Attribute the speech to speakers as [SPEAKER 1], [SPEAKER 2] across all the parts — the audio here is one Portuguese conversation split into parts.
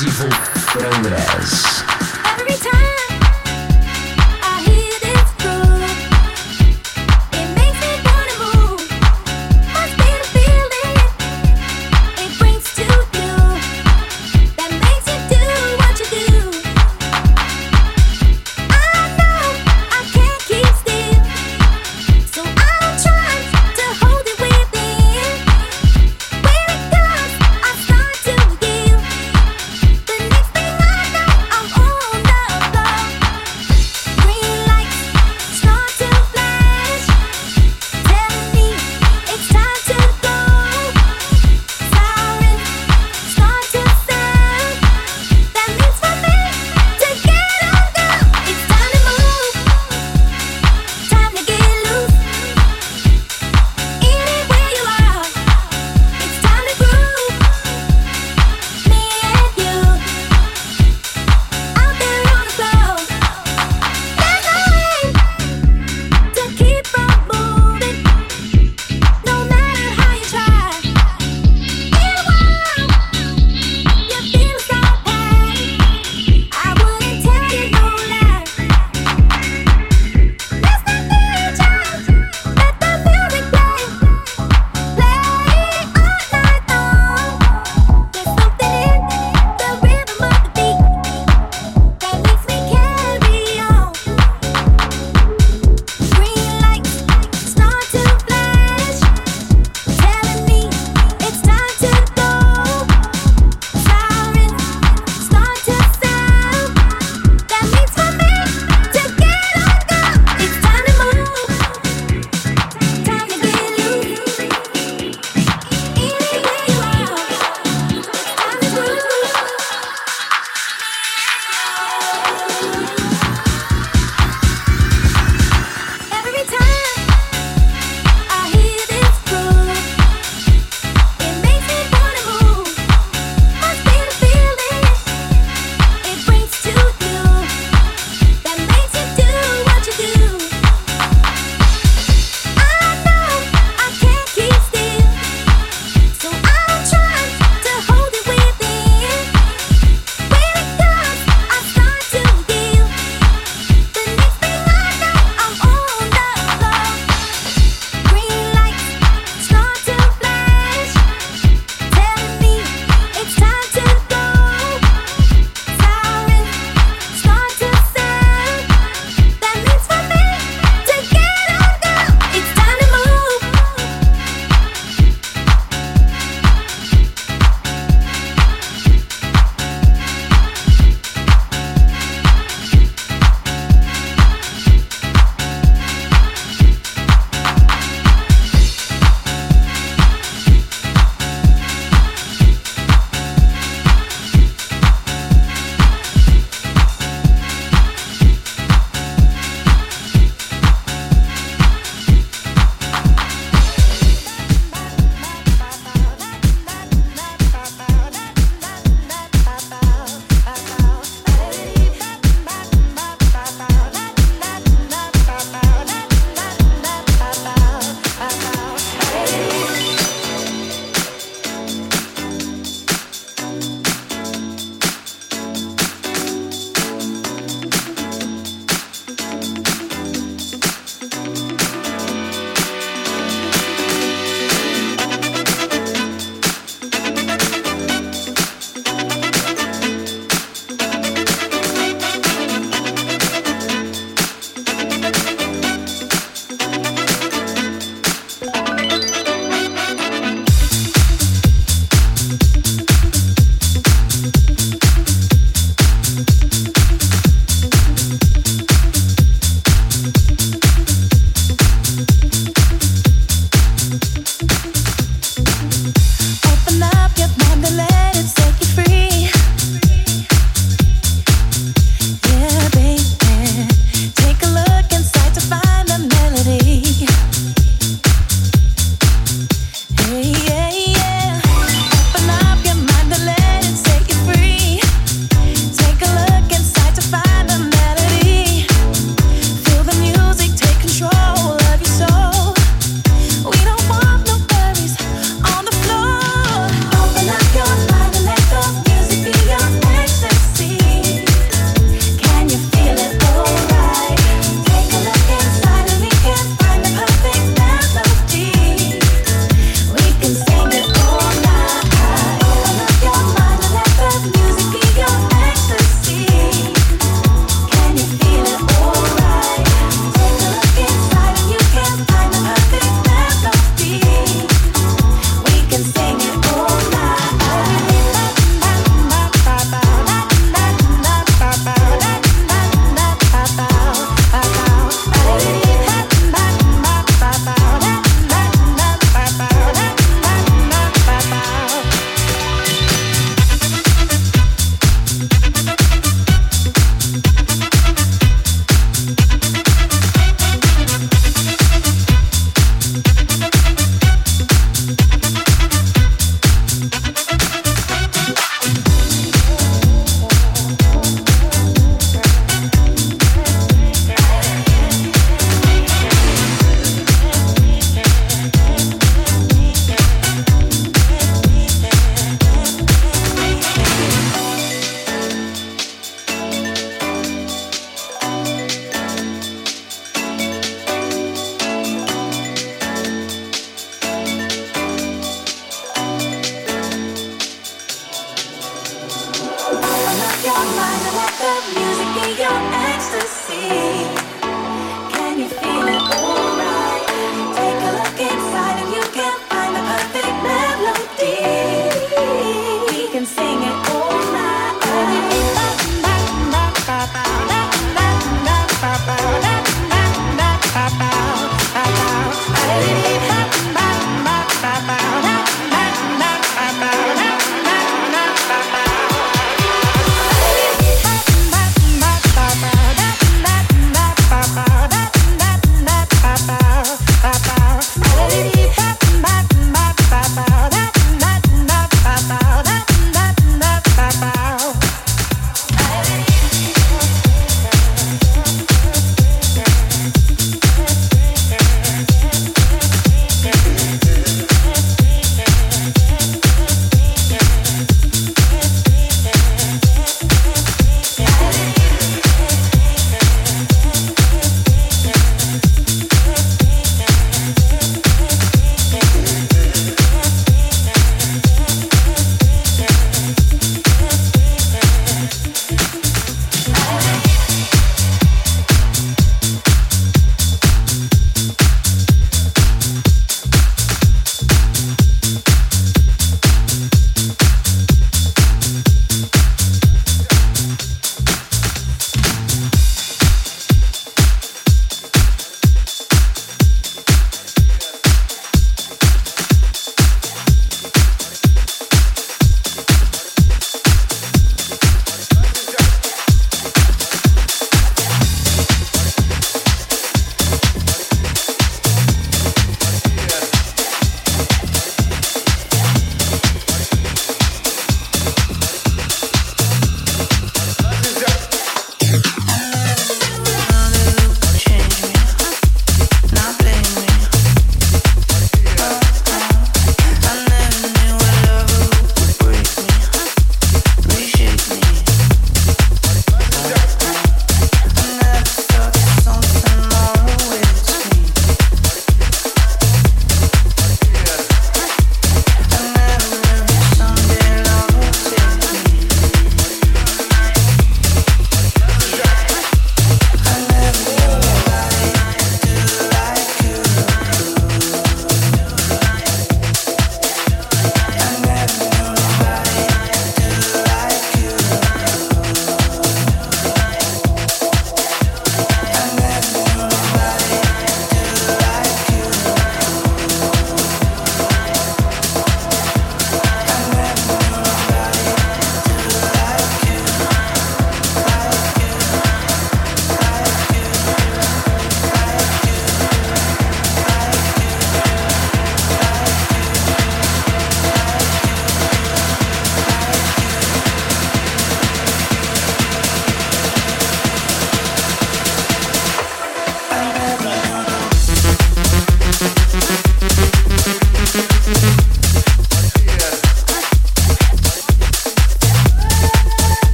[SPEAKER 1] Exclusivo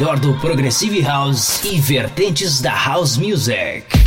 [SPEAKER 1] melhor do Progressive House e vertentes da House Music.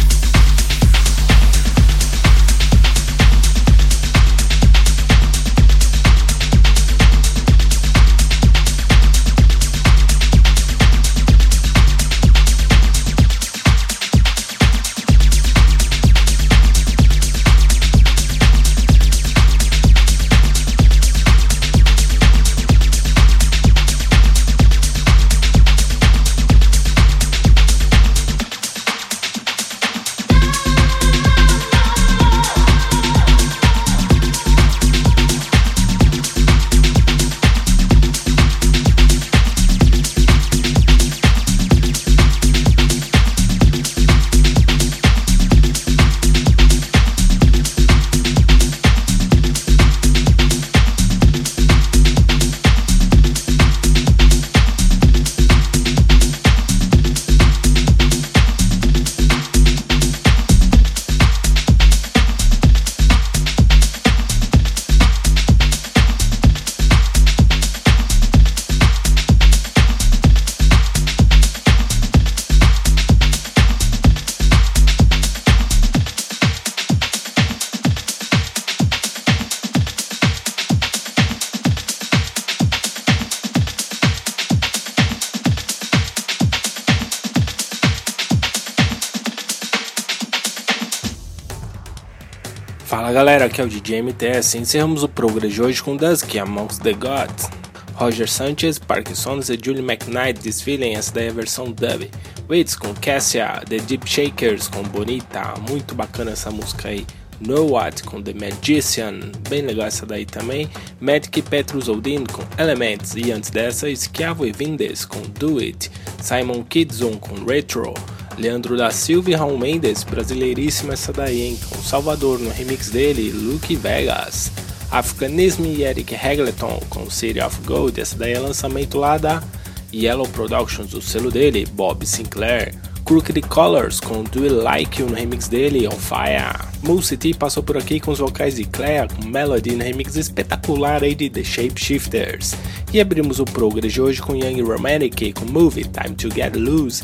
[SPEAKER 2] Galera, aqui é o DJ MTS. Encerramos o programa de hoje com Dusk Amongst the Gods. Roger Sanchez, Parkinson's e Julie McKnight desfilem, essa daí é a versão dub. Waits com Cassia, The Deep Shakers com Bonita, muito bacana essa música aí. Know What com The Magician, bem legal essa daí também. Magic Petrus Odin com Elements e antes dessa, Esquiavo e Vindes com Do It. Simon Kidson com Retro. Leandro da Silva e Raul Mendes, brasileiríssima essa daí, hein? Com Salvador no remix dele, Luke Vegas. Africanism e Eric Hagleton com City of Gold, essa daí é lançamento lá da Yellow Productions, o selo dele, Bob Sinclair. Crooked Colors com Do You Like You no remix dele, On Fire. Moose City passou por aqui com os vocais de Claire com Melody no remix espetacular aí de The Shapeshifters. E abrimos o progress de hoje com Young Romantic com Move Time to Get Loose.